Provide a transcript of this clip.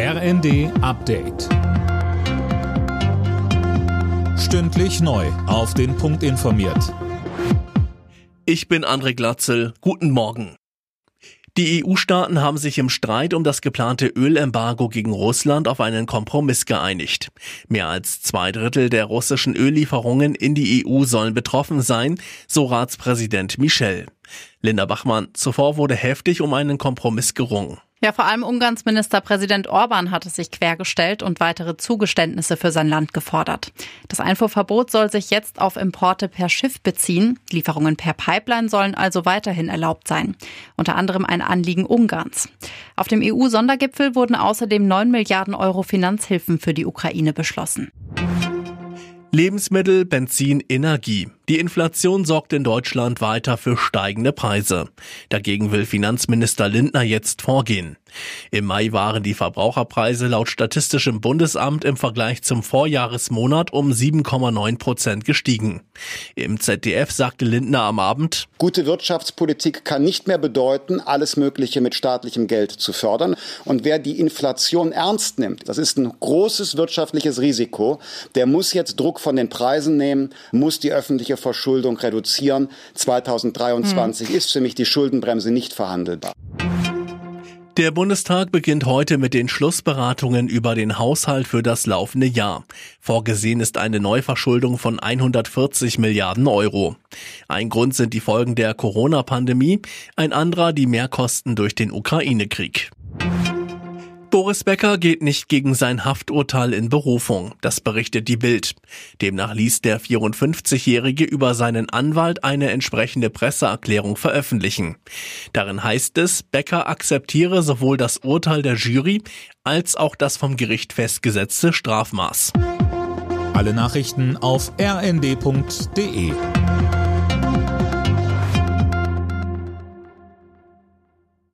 RND Update. Stündlich neu. Auf den Punkt informiert. Ich bin André Glatzel. Guten Morgen. Die EU-Staaten haben sich im Streit um das geplante Ölembargo gegen Russland auf einen Kompromiss geeinigt. Mehr als zwei Drittel der russischen Öllieferungen in die EU sollen betroffen sein, so Ratspräsident Michel. Linda Bachmann, zuvor wurde heftig um einen Kompromiss gerungen. Ja, vor allem Ungarns Ministerpräsident Orban hatte sich quergestellt und weitere Zugeständnisse für sein Land gefordert. Das Einfuhrverbot soll sich jetzt auf Importe per Schiff beziehen. Lieferungen per Pipeline sollen also weiterhin erlaubt sein. Unter anderem ein Anliegen Ungarns. Auf dem EU-Sondergipfel wurden außerdem 9 Milliarden Euro Finanzhilfen für die Ukraine beschlossen. Lebensmittel, Benzin, Energie. Die Inflation sorgt in Deutschland weiter für steigende Preise. Dagegen will Finanzminister Lindner jetzt vorgehen. Im Mai waren die Verbraucherpreise laut Statistischem Bundesamt im Vergleich zum Vorjahresmonat um 7,9 Prozent gestiegen. Im ZDF sagte Lindner am Abend, Gute Wirtschaftspolitik kann nicht mehr bedeuten, alles Mögliche mit staatlichem Geld zu fördern. Und wer die Inflation ernst nimmt, das ist ein großes wirtschaftliches Risiko, der muss jetzt Druck von den Preisen nehmen, muss die öffentliche Verschuldung reduzieren. 2023 hm. ist für mich die Schuldenbremse nicht verhandelbar. Der Bundestag beginnt heute mit den Schlussberatungen über den Haushalt für das laufende Jahr. Vorgesehen ist eine Neuverschuldung von 140 Milliarden Euro. Ein Grund sind die Folgen der Corona-Pandemie, ein anderer die Mehrkosten durch den Ukraine-Krieg. Boris Becker geht nicht gegen sein Hafturteil in Berufung. Das berichtet die Bild. Demnach ließ der 54-Jährige über seinen Anwalt eine entsprechende Presseerklärung veröffentlichen. Darin heißt es, Becker akzeptiere sowohl das Urteil der Jury als auch das vom Gericht festgesetzte Strafmaß. Alle Nachrichten auf rnd.de